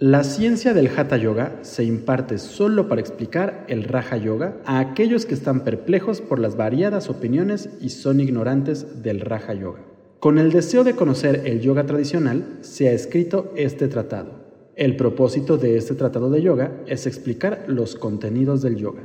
La ciencia del Hatha Yoga se imparte solo para explicar el Raja Yoga a aquellos que están perplejos por las variadas opiniones y son ignorantes del Raja Yoga. Con el deseo de conocer el yoga tradicional, se ha escrito este tratado. El propósito de este tratado de yoga es explicar los contenidos del yoga.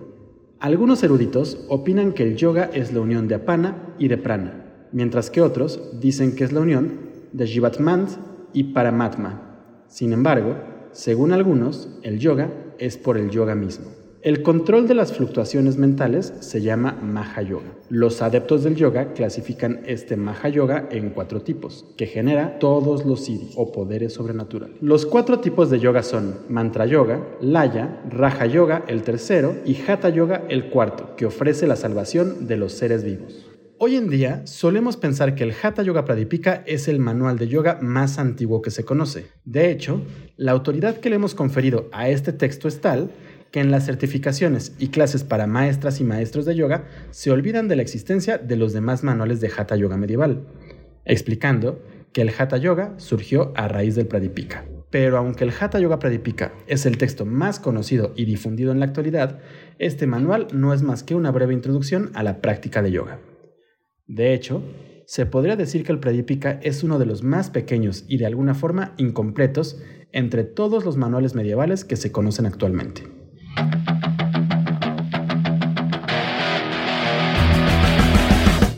Algunos eruditos opinan que el yoga es la unión de apana y de prana, mientras que otros dicen que es la unión de jivatmant y paramatma. Sin embargo, según algunos, el yoga es por el yoga mismo. El control de las fluctuaciones mentales se llama Maha Yoga. Los adeptos del yoga clasifican este Maha Yoga en cuatro tipos, que genera todos los siddhis o poderes sobrenaturales. Los cuatro tipos de yoga son Mantra Yoga, Laya, Raja Yoga el tercero y Hatha Yoga el cuarto, que ofrece la salvación de los seres vivos. Hoy en día solemos pensar que el Hatha Yoga Pradipika es el manual de yoga más antiguo que se conoce. De hecho, la autoridad que le hemos conferido a este texto es tal que en las certificaciones y clases para maestras y maestros de yoga se olvidan de la existencia de los demás manuales de Hatha Yoga medieval, explicando que el Hatha Yoga surgió a raíz del Pradipika. Pero aunque el Hatha Yoga Pradipika es el texto más conocido y difundido en la actualidad, este manual no es más que una breve introducción a la práctica de yoga. De hecho, se podría decir que el Pradipika es uno de los más pequeños y de alguna forma incompletos entre todos los manuales medievales que se conocen actualmente.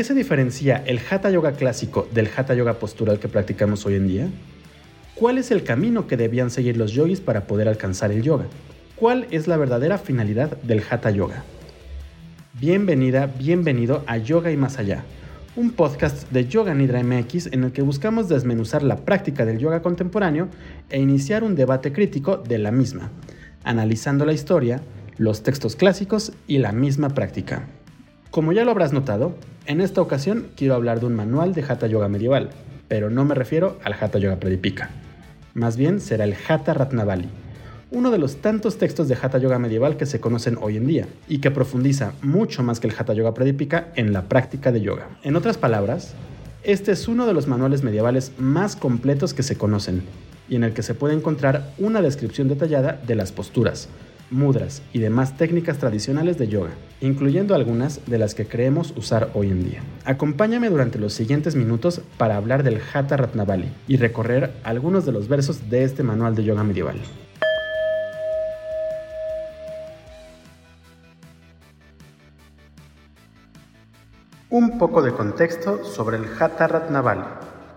Qué se diferencia el Hatha Yoga clásico del Hatha Yoga postural que practicamos hoy en día? ¿Cuál es el camino que debían seguir los yogis para poder alcanzar el yoga? ¿Cuál es la verdadera finalidad del Hatha Yoga? Bienvenida, bienvenido a Yoga y Más Allá, un podcast de Yoga Nidra MX en el que buscamos desmenuzar la práctica del yoga contemporáneo e iniciar un debate crítico de la misma, analizando la historia, los textos clásicos y la misma práctica. Como ya lo habrás notado, en esta ocasión quiero hablar de un manual de Hatha Yoga medieval, pero no me refiero al Hatha Yoga Pradipika. Más bien será el Hatha Ratnavali, uno de los tantos textos de Hatha Yoga medieval que se conocen hoy en día y que profundiza mucho más que el Hatha Yoga Pradipika en la práctica de yoga. En otras palabras, este es uno de los manuales medievales más completos que se conocen y en el que se puede encontrar una descripción detallada de las posturas, mudras y demás técnicas tradicionales de yoga, incluyendo algunas de las que creemos usar hoy en día. Acompáñame durante los siguientes minutos para hablar del Hatha Ratnavali y recorrer algunos de los versos de este manual de yoga medieval. Un poco de contexto sobre el Hatha Ratnavali.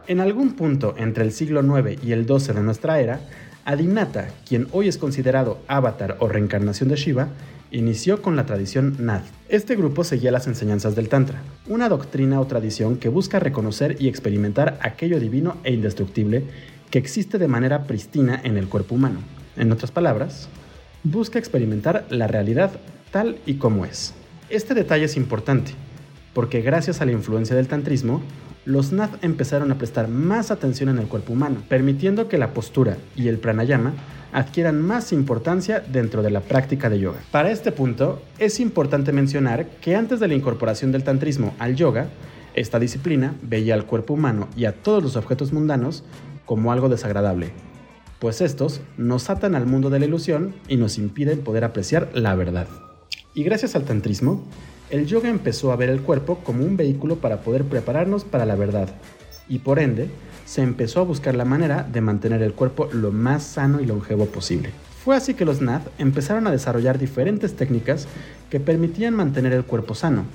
En algún punto entre el siglo IX y el XII de nuestra era, Adinata, quien hoy es considerado avatar o reencarnación de Shiva, inició con la tradición Nath. Este grupo seguía las enseñanzas del Tantra, una doctrina o tradición que busca reconocer y experimentar aquello divino e indestructible que existe de manera pristina en el cuerpo humano. En otras palabras, busca experimentar la realidad tal y como es. Este detalle es importante, porque gracias a la influencia del tantrismo, los Nath empezaron a prestar más atención en el cuerpo humano, permitiendo que la postura y el pranayama adquieran más importancia dentro de la práctica de yoga. Para este punto, es importante mencionar que antes de la incorporación del tantrismo al yoga, esta disciplina veía al cuerpo humano y a todos los objetos mundanos como algo desagradable, pues estos nos atan al mundo de la ilusión y nos impiden poder apreciar la verdad. Y gracias al tantrismo, el yoga empezó a ver el cuerpo como un vehículo para poder prepararnos para la verdad, y por ende, se empezó a buscar la manera de mantener el cuerpo lo más sano y longevo posible. Fue así que los Nath empezaron a desarrollar diferentes técnicas que permitían mantener el cuerpo sano,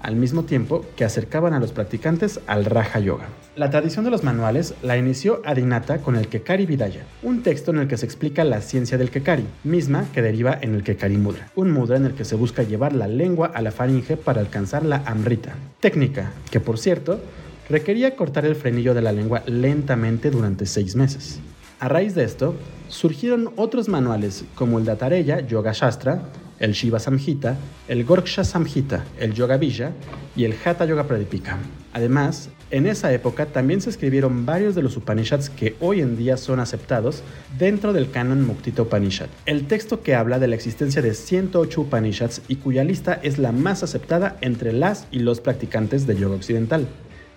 al mismo tiempo que acercaban a los practicantes al Raja Yoga. La tradición de los manuales la inició Adinata con el Kekari Vidaya, un texto en el que se explica la ciencia del Kekari, misma que deriva en el Kekari Mudra, un mudra en el que se busca llevar la lengua a la faringe para alcanzar la Amrita, técnica que, por cierto, requería cortar el frenillo de la lengua lentamente durante seis meses. A raíz de esto, surgieron otros manuales como el Datareya Yoga Shastra, el Shiva Samhita, el Gorksha Samhita, el Yoga Vija y el Hatha Yoga Pradipika. Además, en esa época también se escribieron varios de los Upanishads que hoy en día son aceptados dentro del canon Muktita Upanishad, el texto que habla de la existencia de 108 Upanishads y cuya lista es la más aceptada entre las y los practicantes de yoga occidental.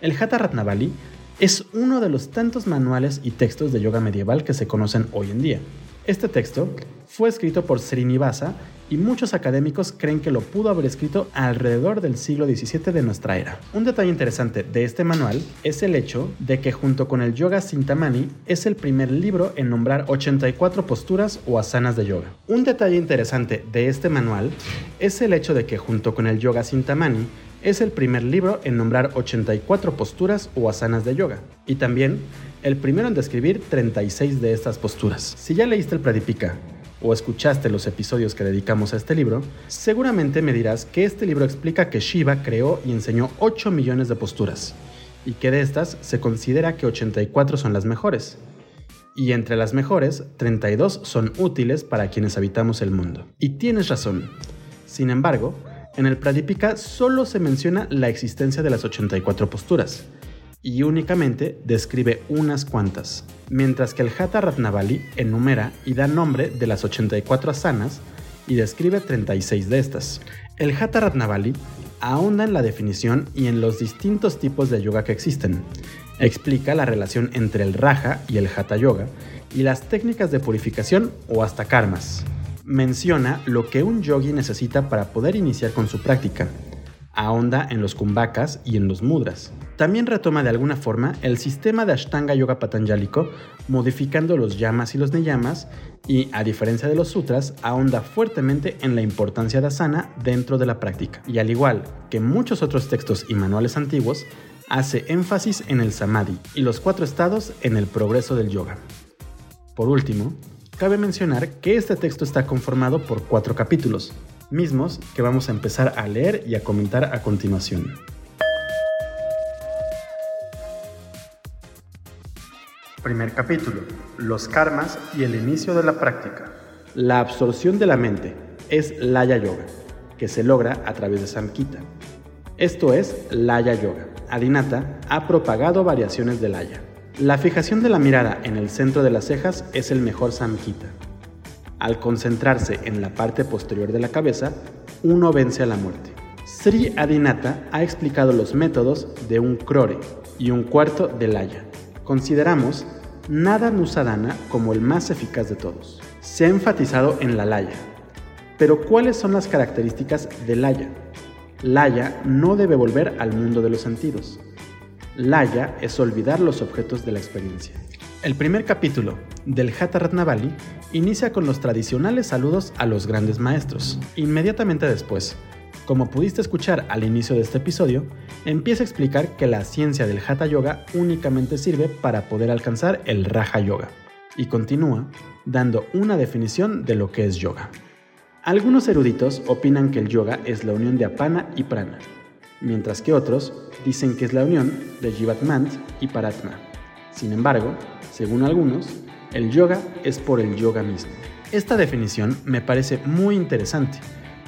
El Hatha Ratnavali es uno de los tantos manuales y textos de yoga medieval que se conocen hoy en día. Este texto fue escrito por Srinivasa y muchos académicos creen que lo pudo haber escrito alrededor del siglo XVII de nuestra era. Un detalle interesante de este manual es el hecho de que junto con el Yoga Sintamani es el primer libro en nombrar 84 posturas o asanas de yoga. Un detalle interesante de este manual es el hecho de que junto con el Yoga Sintamani es el primer libro en nombrar 84 posturas o asanas de yoga y también el primero en describir 36 de estas posturas. Si ya leíste el Pradipika o escuchaste los episodios que dedicamos a este libro, seguramente me dirás que este libro explica que Shiva creó y enseñó 8 millones de posturas, y que de estas se considera que 84 son las mejores. Y entre las mejores, 32 son útiles para quienes habitamos el mundo. Y tienes razón. Sin embargo, en el Pradipika solo se menciona la existencia de las 84 posturas, y únicamente describe unas cuantas, mientras que el Hatha Ratnavali enumera y da nombre de las 84 asanas y describe 36 de estas. El Hatha Ratnavali ahonda en la definición y en los distintos tipos de yoga que existen. Explica la relación entre el Raja y el Hatha Yoga y las técnicas de purificación o hasta karmas. Menciona lo que un yogi necesita para poder iniciar con su práctica, ahonda en los kumbhakas y en los mudras. También retoma de alguna forma el sistema de Ashtanga Yoga Patanjálico, modificando los yamas y los niyamas, y, a diferencia de los sutras, ahonda fuertemente en la importancia de asana dentro de la práctica. Y al igual que muchos otros textos y manuales antiguos, hace énfasis en el samadhi y los cuatro estados en el progreso del yoga. Por último, cabe mencionar que este texto está conformado por cuatro capítulos, mismos que vamos a empezar a leer y a comentar a continuación. Primer capítulo. Los karmas y el inicio de la práctica. La absorción de la mente es Laya Yoga, que se logra a través de Samkhita. Esto es Laya Yoga. Adinata ha propagado variaciones de Laya. La fijación de la mirada en el centro de las cejas es el mejor Samkhita. Al concentrarse en la parte posterior de la cabeza, uno vence a la muerte. Sri Adinata ha explicado los métodos de un crore y un cuarto de laya. Consideramos Nada Nusadana como el más eficaz de todos. Se ha enfatizado en la laya. Pero ¿cuáles son las características de laya? Laya no debe volver al mundo de los sentidos. Laya es olvidar los objetos de la experiencia. El primer capítulo del Hatha Ratnavali inicia con los tradicionales saludos a los grandes maestros. Inmediatamente después, como pudiste escuchar al inicio de este episodio, empieza a explicar que la ciencia del Hatha Yoga únicamente sirve para poder alcanzar el Raja Yoga. Y continúa dando una definición de lo que es yoga. Algunos eruditos opinan que el yoga es la unión de apana y prana, mientras que otros dicen que es la unión de jivatmant y paratma. Sin embargo, según algunos, el yoga es por el yoga mismo. Esta definición me parece muy interesante,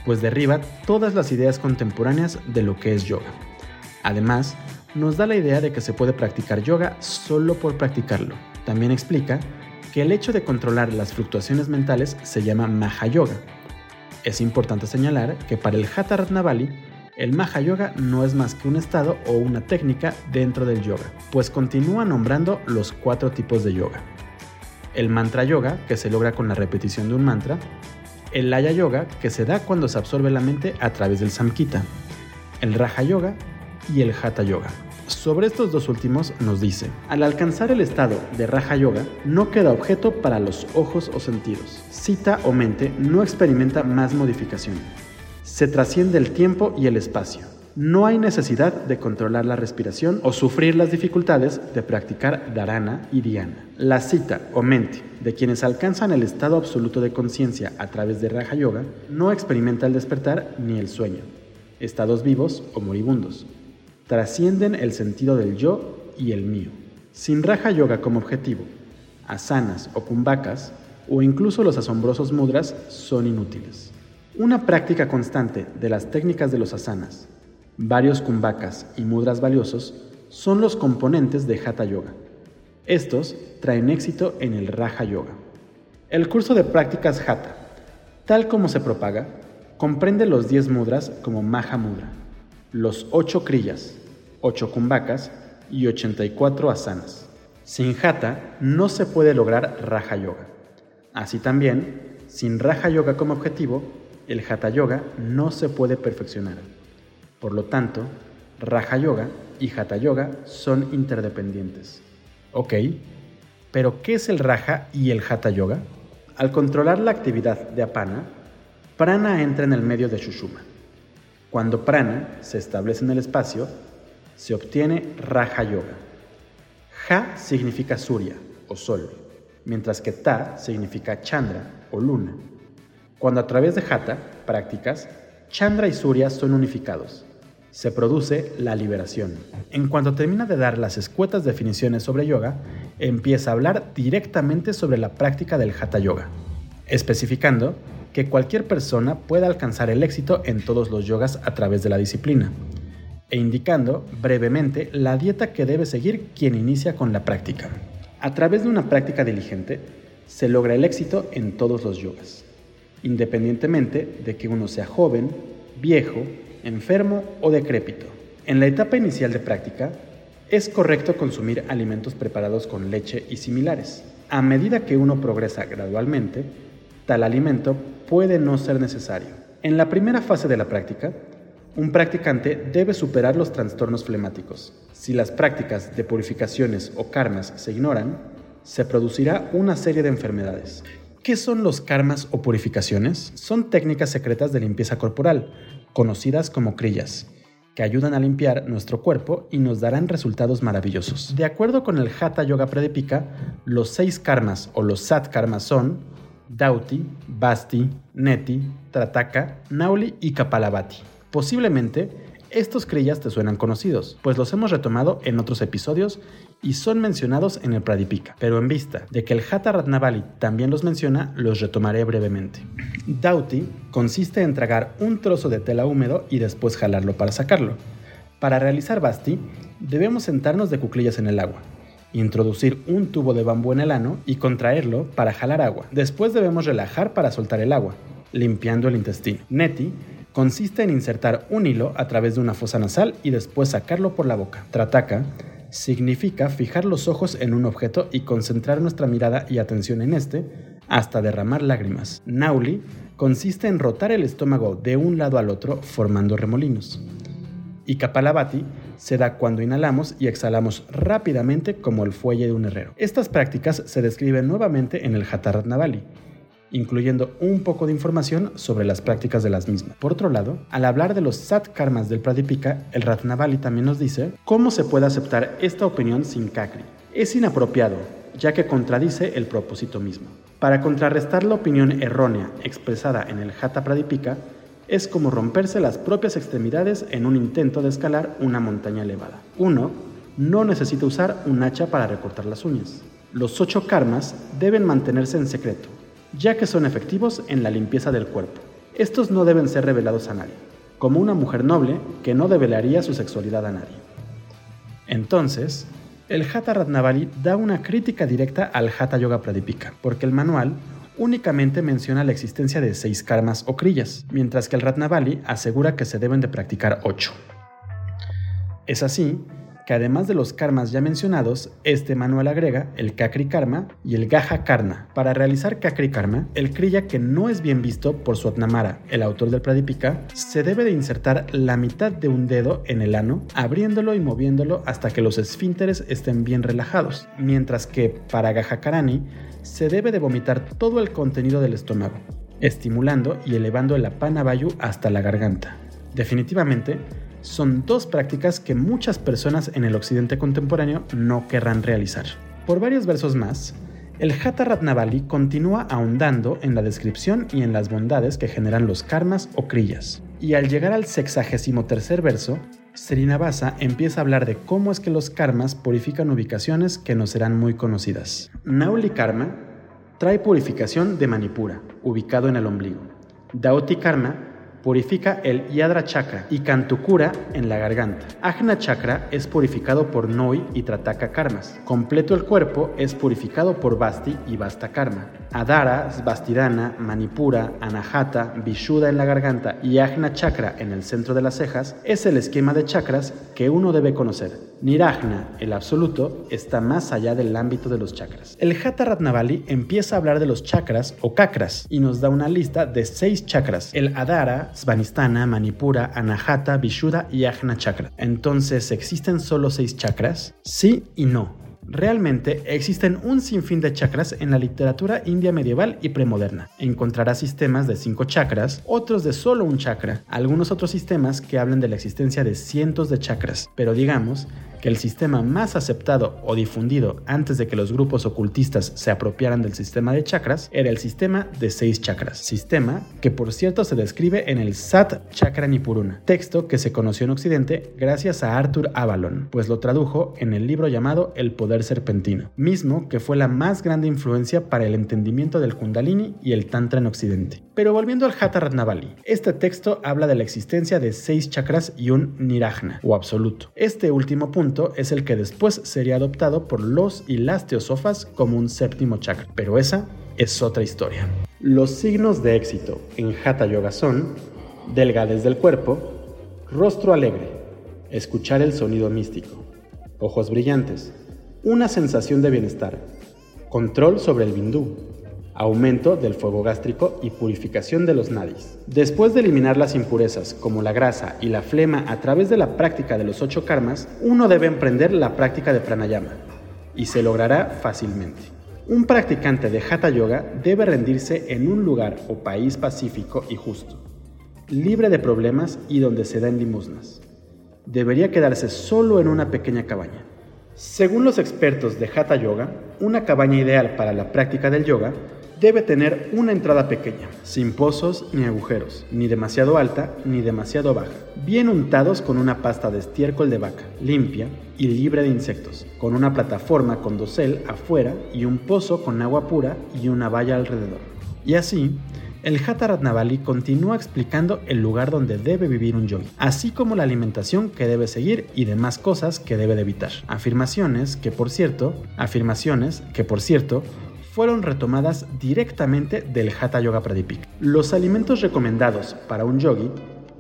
pues derriba todas las ideas contemporáneas de lo que es yoga. Además, nos da la idea de que se puede practicar yoga solo por practicarlo. También explica que el hecho de controlar las fluctuaciones mentales se llama Maha Yoga. Es importante señalar que para el Hatha Ratnavali, el Maha Yoga no es más que un estado o una técnica dentro del yoga, pues continúa nombrando los cuatro tipos de yoga. El Mantra Yoga, que se logra con la repetición de un mantra, el Laya Yoga, que se da cuando se absorbe la mente a través del Samkhita, el Raja Yoga y el Hatha Yoga. Sobre estos dos últimos nos dice, al alcanzar el estado de Raja Yoga, no queda objeto para los ojos o sentidos. Cita o mente no experimenta más modificación se trasciende el tiempo y el espacio. No hay necesidad de controlar la respiración o sufrir las dificultades de practicar dharana y dhyana. La cita o mente de quienes alcanzan el estado absoluto de conciencia a través de Raja Yoga no experimenta el despertar ni el sueño, estados vivos o moribundos. Trascienden el sentido del yo y el mío. Sin Raja Yoga como objetivo, asanas o kumbakas, o incluso los asombrosos mudras son inútiles. Una práctica constante de las técnicas de los asanas, varios kumbakas y mudras valiosos son los componentes de Hatha Yoga. Estos traen éxito en el Raja Yoga. El curso de prácticas Hatha, tal como se propaga, comprende los 10 mudras como Maha Mudra, los 8 kriyas, 8 kumbakas y 84 asanas. Sin Hatha no se puede lograr Raja Yoga. Así también, sin Raja Yoga como objetivo, el Hatha Yoga no se puede perfeccionar. Por lo tanto, Raja Yoga y Hatha Yoga son interdependientes. Ok, pero ¿qué es el Raja y el Hatha Yoga? Al controlar la actividad de Apana, Prana entra en el medio de Shushuma. Cuando Prana se establece en el espacio, se obtiene Raja Yoga. Ja significa Surya o Sol, mientras que Ta significa Chandra o Luna. Cuando a través de Hatha prácticas, Chandra y Surya son unificados. Se produce la liberación. En cuanto termina de dar las escuetas definiciones sobre yoga, empieza a hablar directamente sobre la práctica del Hatha Yoga, especificando que cualquier persona puede alcanzar el éxito en todos los yogas a través de la disciplina, e indicando brevemente la dieta que debe seguir quien inicia con la práctica. A través de una práctica diligente, se logra el éxito en todos los yogas independientemente de que uno sea joven, viejo, enfermo o decrépito. En la etapa inicial de práctica, es correcto consumir alimentos preparados con leche y similares. A medida que uno progresa gradualmente, tal alimento puede no ser necesario. En la primera fase de la práctica, un practicante debe superar los trastornos flemáticos. Si las prácticas de purificaciones o karmas se ignoran, se producirá una serie de enfermedades. ¿Qué son los karmas o purificaciones? Son técnicas secretas de limpieza corporal, conocidas como crillas, que ayudan a limpiar nuestro cuerpo y nos darán resultados maravillosos. De acuerdo con el Hatha Yoga Pradipika, los seis karmas o los sat karmas son Dauti, Basti, Neti, Trataka, Nauli y Kapalabhati. Posiblemente estos crillas te suenan conocidos, pues los hemos retomado en otros episodios y son mencionados en el Pradipika, pero en vista de que el Hatha Ratnavali también los menciona, los retomaré brevemente. Dauti consiste en tragar un trozo de tela húmedo y después jalarlo para sacarlo. Para realizar Basti, debemos sentarnos de cuclillas en el agua, introducir un tubo de bambú en el ano y contraerlo para jalar agua. Después debemos relajar para soltar el agua, limpiando el intestino. Neti Consiste en insertar un hilo a través de una fosa nasal y después sacarlo por la boca. Trataka significa fijar los ojos en un objeto y concentrar nuestra mirada y atención en este hasta derramar lágrimas. Nauli consiste en rotar el estómago de un lado al otro formando remolinos. Y Kapalabhati se da cuando inhalamos y exhalamos rápidamente como el fuelle de un herrero. Estas prácticas se describen nuevamente en el Hatharatnavali incluyendo un poco de información sobre las prácticas de las mismas. Por otro lado, al hablar de los sat karmas del Pradipika, el Ratnavali también nos dice cómo se puede aceptar esta opinión sin Kakri. Es inapropiado, ya que contradice el propósito mismo. Para contrarrestar la opinión errónea expresada en el Hatha Pradipika, es como romperse las propias extremidades en un intento de escalar una montaña elevada. Uno no necesita usar un hacha para recortar las uñas. Los ocho karmas deben mantenerse en secreto, ya que son efectivos en la limpieza del cuerpo. Estos no deben ser revelados a nadie, como una mujer noble que no develaría su sexualidad a nadie. Entonces, el Hatha Ratnavali da una crítica directa al Hatha Yoga Pradipika, porque el manual únicamente menciona la existencia de seis karmas o crillas, mientras que el Ratnavali asegura que se deben de practicar ocho. Es así que además de los karmas ya mencionados, este manual agrega el Kakri Karma y el Gaja Karna. Para realizar Kakri Karma, el Kriya que no es bien visto por su Atnamara, el autor del Pradipika, se debe de insertar la mitad de un dedo en el ano, abriéndolo y moviéndolo hasta que los esfínteres estén bien relajados, mientras que para Gaja Karani se debe de vomitar todo el contenido del estómago, estimulando y elevando el apana hasta la garganta. Definitivamente, son dos prácticas que muchas personas en el occidente contemporáneo no querrán realizar. Por varios versos más, el Hatha Ratnavali continúa ahondando en la descripción y en las bondades que generan los karmas o kriyas. Y al llegar al sexagésimo tercer verso, Srinivasa empieza a hablar de cómo es que los karmas purifican ubicaciones que no serán muy conocidas. Nauli Karma trae purificación de Manipura, ubicado en el ombligo. Dauti Karma purifica el Yadra Chakra y Kantukura en la garganta. Ajna Chakra es purificado por Noi y Trataka Karmas. Completo el cuerpo es purificado por Basti y Basta Karma. Adara, Svastidana, Manipura, Anahata, Vishuddha en la garganta y Ajna Chakra en el centro de las cejas es el esquema de chakras que uno debe conocer. Nirajna, el absoluto, está más allá del ámbito de los chakras. El Hatha Ratnavali empieza a hablar de los chakras o kakras y nos da una lista de seis chakras. El Adara, Svanistana, Manipura, Anahata, Vishuddha y Ajna Chakra. Entonces, ¿existen solo seis chakras? Sí y no. Realmente existen un sinfín de chakras en la literatura india medieval y premoderna. Encontrarás sistemas de cinco chakras, otros de solo un chakra, algunos otros sistemas que hablan de la existencia de cientos de chakras, pero digamos que el sistema más aceptado o difundido antes de que los grupos ocultistas se apropiaran del sistema de chakras era el sistema de seis chakras, sistema que por cierto se describe en el Sat Chakra Nipuruna, texto que se conoció en Occidente gracias a Arthur Avalon, pues lo tradujo en el libro llamado El Poder Serpentino, mismo que fue la más grande influencia para el entendimiento del Kundalini y el Tantra en Occidente. Pero volviendo al Hatha Ratnavali, este texto habla de la existencia de seis chakras y un nirajna, o absoluto. Este último punto es el que después sería adoptado por los y las teosofas como un séptimo chakra, pero esa es otra historia. Los signos de éxito en Hatha Yoga son delgadez del cuerpo, rostro alegre, escuchar el sonido místico, ojos brillantes, una sensación de bienestar, control sobre el bindú, aumento del fuego gástrico y purificación de los nadis. Después de eliminar las impurezas como la grasa y la flema a través de la práctica de los ocho karmas, uno debe emprender la práctica de pranayama y se logrará fácilmente. Un practicante de hatha yoga debe rendirse en un lugar o país pacífico y justo, libre de problemas y donde se den limosnas. Debería quedarse solo en una pequeña cabaña. Según los expertos de hatha yoga, una cabaña ideal para la práctica del yoga debe tener una entrada pequeña, sin pozos ni agujeros, ni demasiado alta ni demasiado baja, bien untados con una pasta de estiércol de vaca, limpia y libre de insectos, con una plataforma con dosel afuera y un pozo con agua pura y una valla alrededor. Y así, el Hatha Ratnavali continúa explicando el lugar donde debe vivir un yogi, así como la alimentación que debe seguir y demás cosas que debe de evitar. Afirmaciones que, por cierto, afirmaciones que, por cierto, fueron retomadas directamente del Hatha Yoga Pradipika. Los alimentos recomendados para un yogi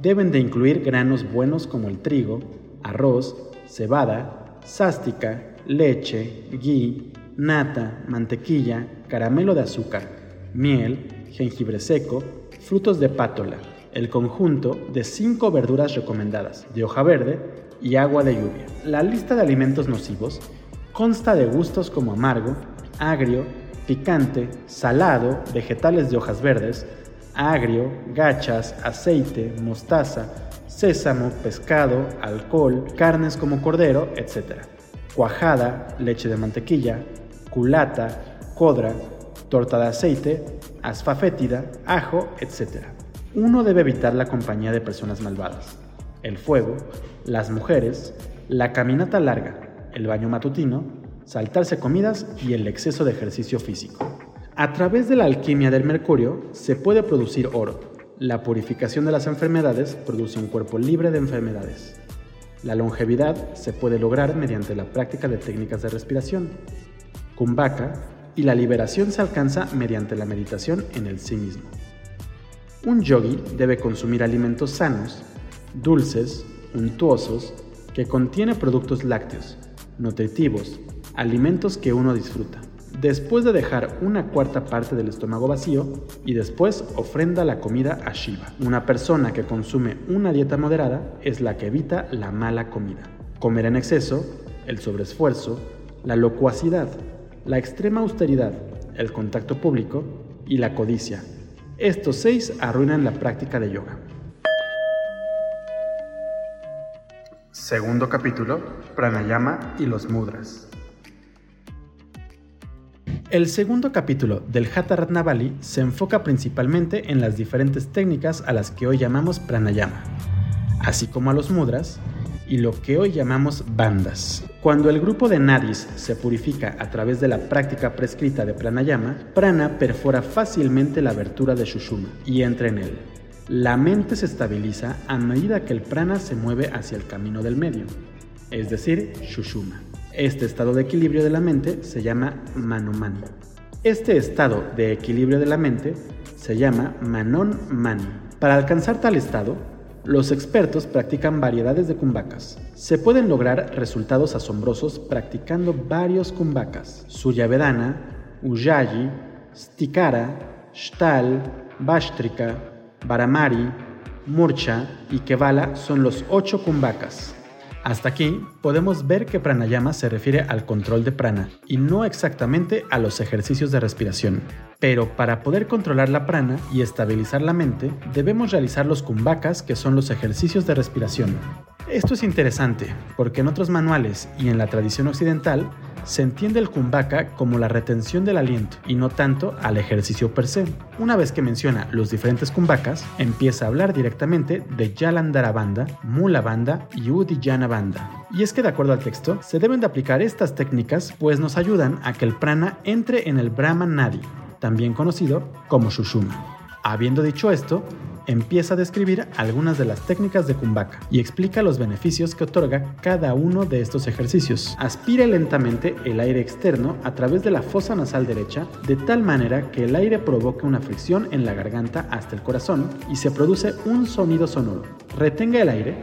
deben de incluir granos buenos como el trigo, arroz, cebada, sástica, leche, ghee, nata, mantequilla, caramelo de azúcar, miel, jengibre seco, frutos de pátola, el conjunto de cinco verduras recomendadas de hoja verde y agua de lluvia. La lista de alimentos nocivos consta de gustos como amargo, agrio, picante, salado, vegetales de hojas verdes, agrio, gachas, aceite, mostaza, sésamo, pescado, alcohol, carnes como cordero, etc. Cuajada, leche de mantequilla, culata, codra, torta de aceite, asfa fétida, ajo, etc. Uno debe evitar la compañía de personas malvadas, el fuego, las mujeres, la caminata larga, el baño matutino, saltarse comidas y el exceso de ejercicio físico. A través de la alquimia del mercurio se puede producir oro. La purificación de las enfermedades produce un cuerpo libre de enfermedades. La longevidad se puede lograr mediante la práctica de técnicas de respiración, kumbhaka, y la liberación se alcanza mediante la meditación en el sí mismo. Un yogi debe consumir alimentos sanos, dulces, untuosos, que contienen productos lácteos, nutritivos, alimentos que uno disfruta. Después de dejar una cuarta parte del estómago vacío y después ofrenda la comida a Shiva. Una persona que consume una dieta moderada es la que evita la mala comida. Comer en exceso, el sobreesfuerzo, la locuacidad, la extrema austeridad, el contacto público y la codicia. Estos seis arruinan la práctica de yoga. Segundo capítulo, Pranayama y los mudras. El segundo capítulo del Hatha Ratnavali se enfoca principalmente en las diferentes técnicas a las que hoy llamamos pranayama, así como a los mudras y lo que hoy llamamos bandas. Cuando el grupo de nadis se purifica a través de la práctica prescrita de pranayama, prana perfora fácilmente la abertura de Shushuma y entra en él. La mente se estabiliza a medida que el prana se mueve hacia el camino del medio, es decir, Shushuma. Este estado de equilibrio de la mente se llama Manomani. Este estado de equilibrio de la mente se llama Manon Mani. Para alcanzar tal estado, los expertos practican variedades de kumbakas. Se pueden lograr resultados asombrosos practicando varios kumbakas. Suyavedana, Ujjayi, Stikara, Shtal, Bashtrika, Baramari, Murcha y Kevala son los ocho kumbakas. Hasta aquí podemos ver que pranayama se refiere al control de prana y no exactamente a los ejercicios de respiración. Pero para poder controlar la prana y estabilizar la mente, debemos realizar los kumbakas que son los ejercicios de respiración. Esto es interesante porque en otros manuales y en la tradición occidental se entiende el kumbhaka como la retención del aliento y no tanto al ejercicio per se. Una vez que menciona los diferentes kumbhakas, empieza a hablar directamente de Yalandhara Banda, Mula Banda y Udiyana Banda. Y es que de acuerdo al texto, se deben de aplicar estas técnicas pues nos ayudan a que el prana entre en el Brahma Nadi, también conocido como Shushuma. Habiendo dicho esto, empieza a describir algunas de las técnicas de Kumbhaka y explica los beneficios que otorga cada uno de estos ejercicios. Aspire lentamente el aire externo a través de la fosa nasal derecha de tal manera que el aire provoque una fricción en la garganta hasta el corazón y se produce un sonido sonoro. Retenga el aire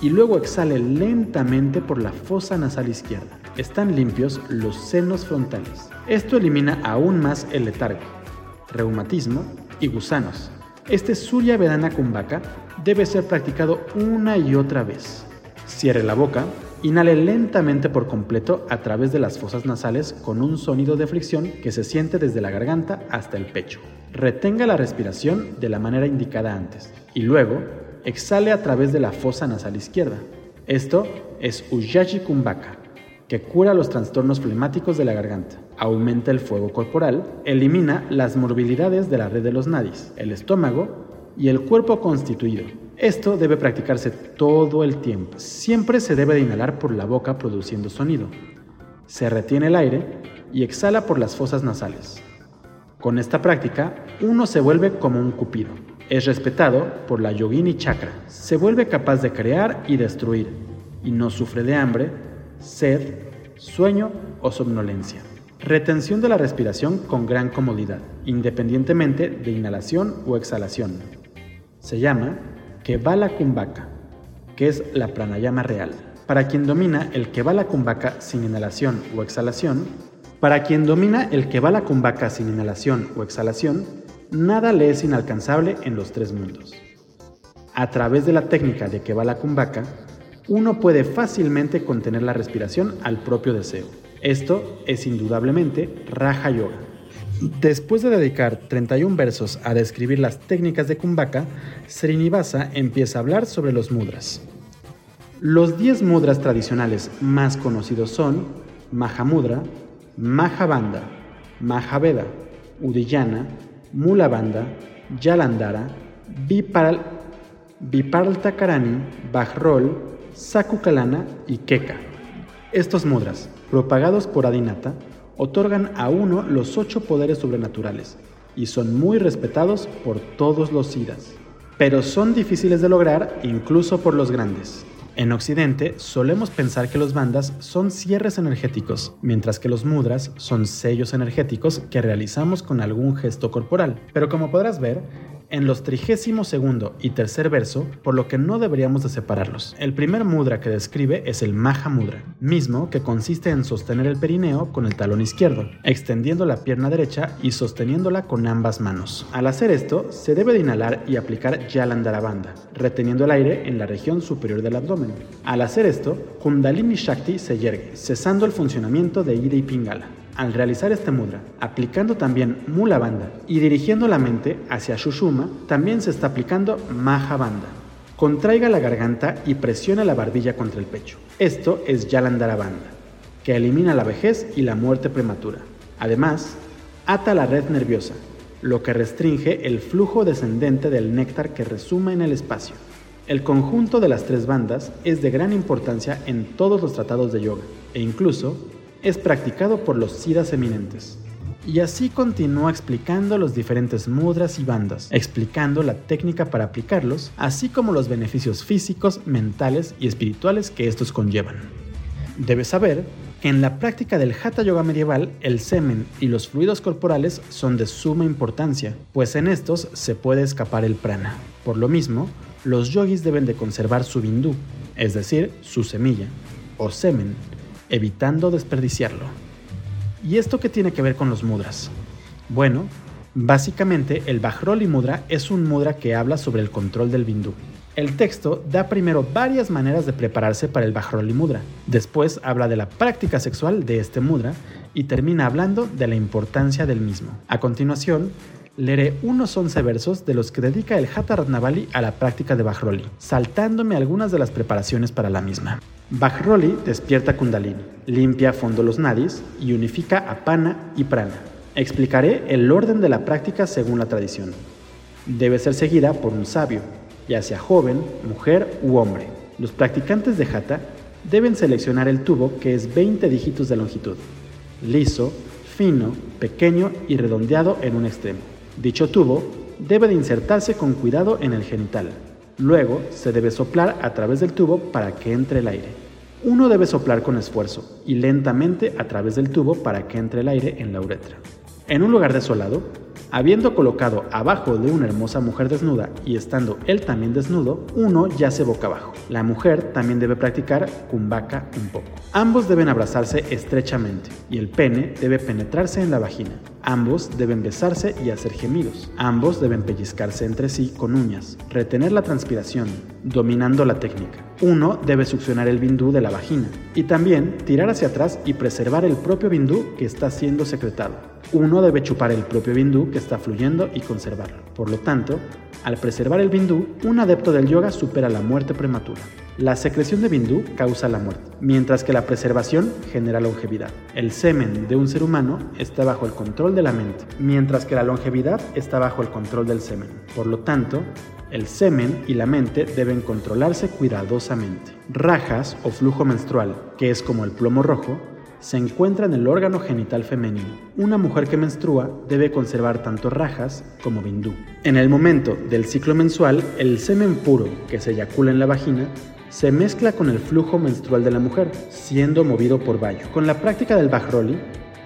y luego exhale lentamente por la fosa nasal izquierda. Están limpios los senos frontales. Esto elimina aún más el letargo, reumatismo y gusanos este Surya Vedana Kumbhaka debe ser practicado una y otra vez. Cierre la boca, inhale lentamente por completo a través de las fosas nasales con un sonido de fricción que se siente desde la garganta hasta el pecho. Retenga la respiración de la manera indicada antes y luego exhale a través de la fosa nasal izquierda. Esto es Ujjayi Kumbhaka, que cura los trastornos flemáticos de la garganta, aumenta el fuego corporal, elimina las morbilidades de la red de los nadis, el estómago y el cuerpo constituido. Esto debe practicarse todo el tiempo. Siempre se debe de inhalar por la boca produciendo sonido. Se retiene el aire y exhala por las fosas nasales. Con esta práctica, uno se vuelve como un cupido. Es respetado por la yogini chakra. Se vuelve capaz de crear y destruir y no sufre de hambre sed, sueño o somnolencia. Retención de la respiración con gran comodidad, independientemente de inhalación o exhalación. Se llama Kevala Kumbhaka, que es la pranayama real. Para quien domina el Kevala Kumbhaka sin inhalación o exhalación, para quien domina el Kevala Kumbhaka sin inhalación o exhalación, nada le es inalcanzable en los tres mundos. A través de la técnica de Kevala Kumbhaka, uno puede fácilmente contener la respiración al propio deseo. Esto es indudablemente Raja Yoga. Después de dedicar 31 versos a describir las técnicas de Kumbhaka, Srinivasa empieza a hablar sobre los mudras. Los 10 mudras tradicionales más conocidos son Mahamudra, Mahabandha, Mahaveda, Udiyana, Mulabandha, Yalandhara, Vipal, Vipaltakarani, Bajrol, Sakukalana y Keka. Estos mudras, propagados por Adinata, otorgan a uno los ocho poderes sobrenaturales y son muy respetados por todos los siddhas, pero son difíciles de lograr incluso por los grandes. En Occidente solemos pensar que los bandas son cierres energéticos, mientras que los mudras son sellos energéticos que realizamos con algún gesto corporal. Pero como podrás ver, en los trigésimo segundo y tercer verso, por lo que no deberíamos de separarlos. El primer mudra que describe es el Maha Mudra, mismo que consiste en sostener el perineo con el talón izquierdo, extendiendo la pierna derecha y sosteniéndola con ambas manos. Al hacer esto, se debe de inhalar y aplicar Yalandarabandha, reteniendo el aire en la región superior del abdomen. Al hacer esto, Kundalini Shakti se yergue, cesando el funcionamiento de Ida y Pingala al realizar este mudra, aplicando también Mula Bandha y dirigiendo la mente hacia Shushuma, también se está aplicando Maha Bandha. Contraiga la garganta y presiona la barbilla contra el pecho. Esto es Yalandharabandha, que elimina la vejez y la muerte prematura. Además, ata la red nerviosa, lo que restringe el flujo descendente del néctar que resuma en el espacio. El conjunto de las tres bandas es de gran importancia en todos los tratados de yoga e incluso es practicado por los siddhas eminentes. Y así continúa explicando los diferentes mudras y bandas, explicando la técnica para aplicarlos, así como los beneficios físicos, mentales y espirituales que estos conllevan. Debes saber que en la práctica del Hatha Yoga medieval, el semen y los fluidos corporales son de suma importancia, pues en estos se puede escapar el prana. Por lo mismo, los yogis deben de conservar su bindú, es decir, su semilla, o semen, evitando desperdiciarlo. ¿Y esto qué tiene que ver con los mudras? Bueno, básicamente el Bajroli Mudra es un mudra que habla sobre el control del bindú. El texto da primero varias maneras de prepararse para el Bajroli Mudra, después habla de la práctica sexual de este mudra y termina hablando de la importancia del mismo. A continuación, leeré unos 11 versos de los que dedica el Hatha Ratnavali a la práctica de Bajroli, saltándome algunas de las preparaciones para la misma. Bajroli despierta Kundalini, limpia a fondo los nadis y unifica a Pana y Prana. Explicaré el orden de la práctica según la tradición. Debe ser seguida por un sabio, ya sea joven, mujer u hombre. Los practicantes de Hatha deben seleccionar el tubo que es 20 dígitos de longitud, liso, fino, pequeño y redondeado en un extremo. Dicho tubo debe de insertarse con cuidado en el genital. Luego se debe soplar a través del tubo para que entre el aire. Uno debe soplar con esfuerzo y lentamente a través del tubo para que entre el aire en la uretra. En un lugar desolado, Habiendo colocado abajo de una hermosa mujer desnuda y estando él también desnudo, uno yace boca abajo. La mujer también debe practicar kumbhaka un poco. Ambos deben abrazarse estrechamente y el pene debe penetrarse en la vagina. Ambos deben besarse y hacer gemidos. Ambos deben pellizcarse entre sí con uñas, retener la transpiración, dominando la técnica. Uno debe succionar el bindú de la vagina y también tirar hacia atrás y preservar el propio bindú que está siendo secretado. Uno debe chupar el propio bindú que está fluyendo y conservarlo. Por lo tanto, al preservar el bindú, un adepto del yoga supera la muerte prematura. La secreción de bindú causa la muerte, mientras que la preservación genera longevidad. El semen de un ser humano está bajo el control de la mente, mientras que la longevidad está bajo el control del semen. Por lo tanto, el semen y la mente deben controlarse cuidadosamente. Rajas o flujo menstrual, que es como el plomo rojo, se encuentra en el órgano genital femenino. Una mujer que menstrua debe conservar tanto rajas como bindú. En el momento del ciclo mensual, el semen puro que se eyacula en la vagina se mezcla con el flujo menstrual de la mujer, siendo movido por Bayo. Con la práctica del Bajroli,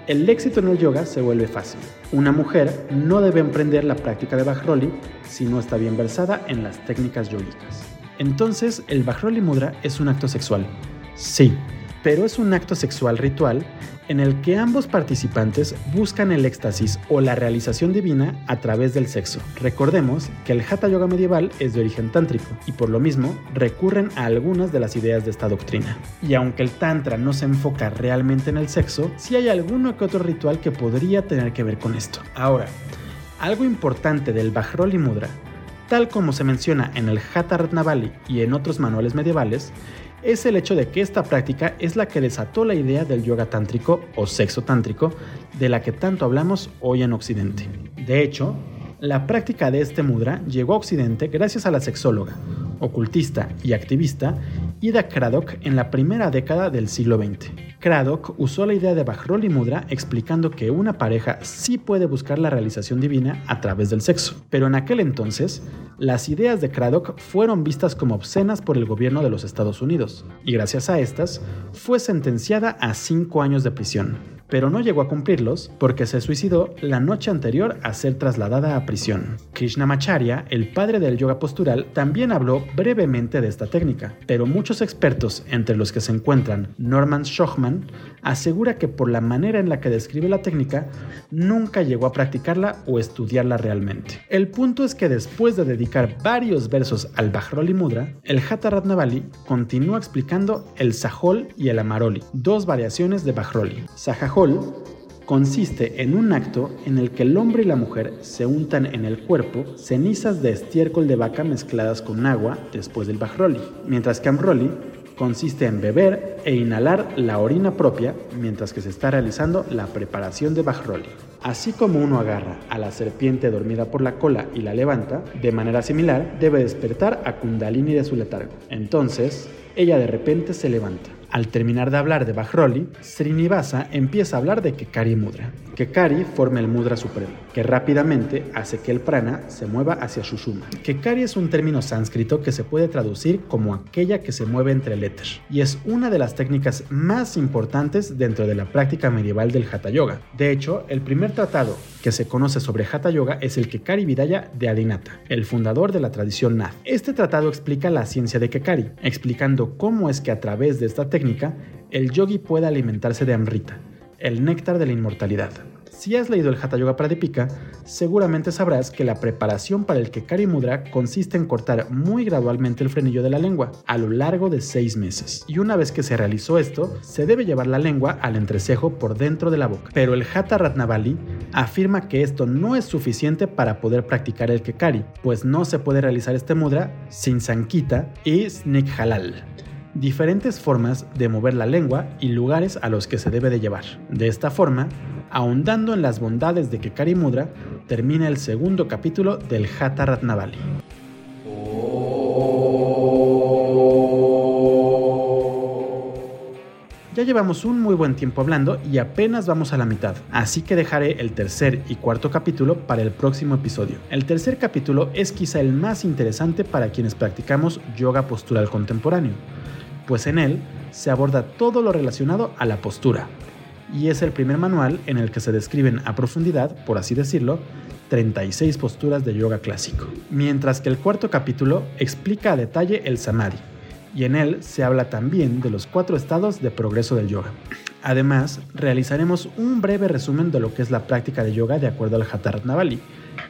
el éxito en el yoga se vuelve fácil. Una mujer no debe emprender la práctica de Bajroli si no está bien versada en las técnicas yogicas. Entonces, el Bajroli Mudra es un acto sexual. Sí, pero es un acto sexual ritual en el que ambos participantes buscan el éxtasis o la realización divina a través del sexo. Recordemos que el Hatha Yoga medieval es de origen tántrico y por lo mismo recurren a algunas de las ideas de esta doctrina. Y aunque el Tantra no se enfoca realmente en el sexo, sí hay alguno que otro ritual que podría tener que ver con esto. Ahora, algo importante del Bajroli Mudra, tal como se menciona en el Hatha Ratnavali y en otros manuales medievales, es el hecho de que esta práctica es la que desató la idea del yoga tántrico o sexo tántrico de la que tanto hablamos hoy en Occidente. De hecho, la práctica de este mudra llegó a Occidente gracias a la sexóloga, ocultista y activista Ida Craddock en la primera década del siglo XX. Craddock usó la idea de Bajroli Mudra explicando que una pareja sí puede buscar la realización divina a través del sexo, pero en aquel entonces las ideas de Craddock fueron vistas como obscenas por el gobierno de los Estados Unidos, y gracias a estas fue sentenciada a cinco años de prisión pero no llegó a cumplirlos porque se suicidó la noche anterior a ser trasladada a prisión. Krishnamacharya, el padre del yoga postural, también habló brevemente de esta técnica, pero muchos expertos, entre los que se encuentran Norman Schochman, asegura que por la manera en la que describe la técnica, nunca llegó a practicarla o estudiarla realmente. El punto es que después de dedicar varios versos al Bajroli Mudra, el Hatha Ratnavali continúa explicando el Sahol y el Amaroli, dos variaciones de Bajroli. Sahajol consiste en un acto en el que el hombre y la mujer se untan en el cuerpo cenizas de estiércol de vaca mezcladas con agua después del bajroli, mientras que amroli consiste en beber e inhalar la orina propia mientras que se está realizando la preparación de bajroli. Así como uno agarra a la serpiente dormida por la cola y la levanta, de manera similar debe despertar a Kundalini de su letargo. Entonces, ella de repente se levanta al terminar de hablar de Bajroli, Srinivasa empieza a hablar de Kekari Mudra. Kekari forma el Mudra Supremo, que rápidamente hace que el prana se mueva hacia Shushuma. Kekari es un término sánscrito que se puede traducir como aquella que se mueve entre el éter, y es una de las técnicas más importantes dentro de la práctica medieval del Hatha Yoga. De hecho, el primer tratado que se conoce sobre Hatha Yoga es el Kekari Vidaya de Adinata, el fundador de la tradición Nath. Este tratado explica la ciencia de Kekari, explicando cómo es que a través de esta técnica el yogi puede alimentarse de amrita, el néctar de la inmortalidad. Si has leído el Hatha Yoga Pradipika, seguramente sabrás que la preparación para el Kekari Mudra consiste en cortar muy gradualmente el frenillo de la lengua a lo largo de seis meses. Y una vez que se realizó esto, se debe llevar la lengua al entrecejo por dentro de la boca. Pero el Hatha Ratnavali afirma que esto no es suficiente para poder practicar el Kekari, pues no se puede realizar este mudra sin Sankita y Snik Halal diferentes formas de mover la lengua y lugares a los que se debe de llevar. De esta forma, ahondando en las bondades de Kekari Mudra, termina el segundo capítulo del Hatha Ratnavali. Ya llevamos un muy buen tiempo hablando y apenas vamos a la mitad, así que dejaré el tercer y cuarto capítulo para el próximo episodio. El tercer capítulo es quizá el más interesante para quienes practicamos yoga postural contemporáneo pues en él se aborda todo lo relacionado a la postura, y es el primer manual en el que se describen a profundidad, por así decirlo, 36 posturas de yoga clásico, mientras que el cuarto capítulo explica a detalle el samadhi, y en él se habla también de los cuatro estados de progreso del yoga. Además, realizaremos un breve resumen de lo que es la práctica de yoga de acuerdo al Hatha Navali,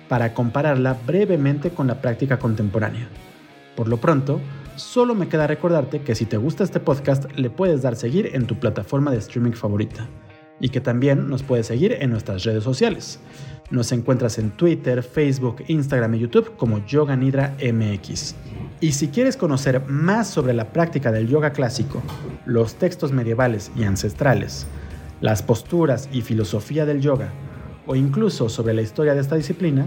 para compararla brevemente con la práctica contemporánea. Por lo pronto, Solo me queda recordarte que si te gusta este podcast le puedes dar seguir en tu plataforma de streaming favorita y que también nos puedes seguir en nuestras redes sociales. Nos encuentras en Twitter, Facebook, Instagram y YouTube como Yoga Nidra MX. Y si quieres conocer más sobre la práctica del yoga clásico, los textos medievales y ancestrales, las posturas y filosofía del yoga, o incluso sobre la historia de esta disciplina,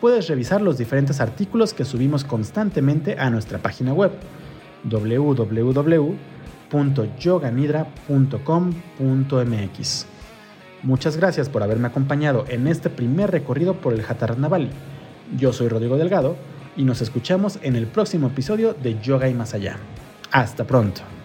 puedes revisar los diferentes artículos que subimos constantemente a nuestra página web www.yoganidra.com.mx. Muchas gracias por haberme acompañado en este primer recorrido por el Navali. Yo soy Rodrigo Delgado y nos escuchamos en el próximo episodio de Yoga y Más Allá. Hasta pronto.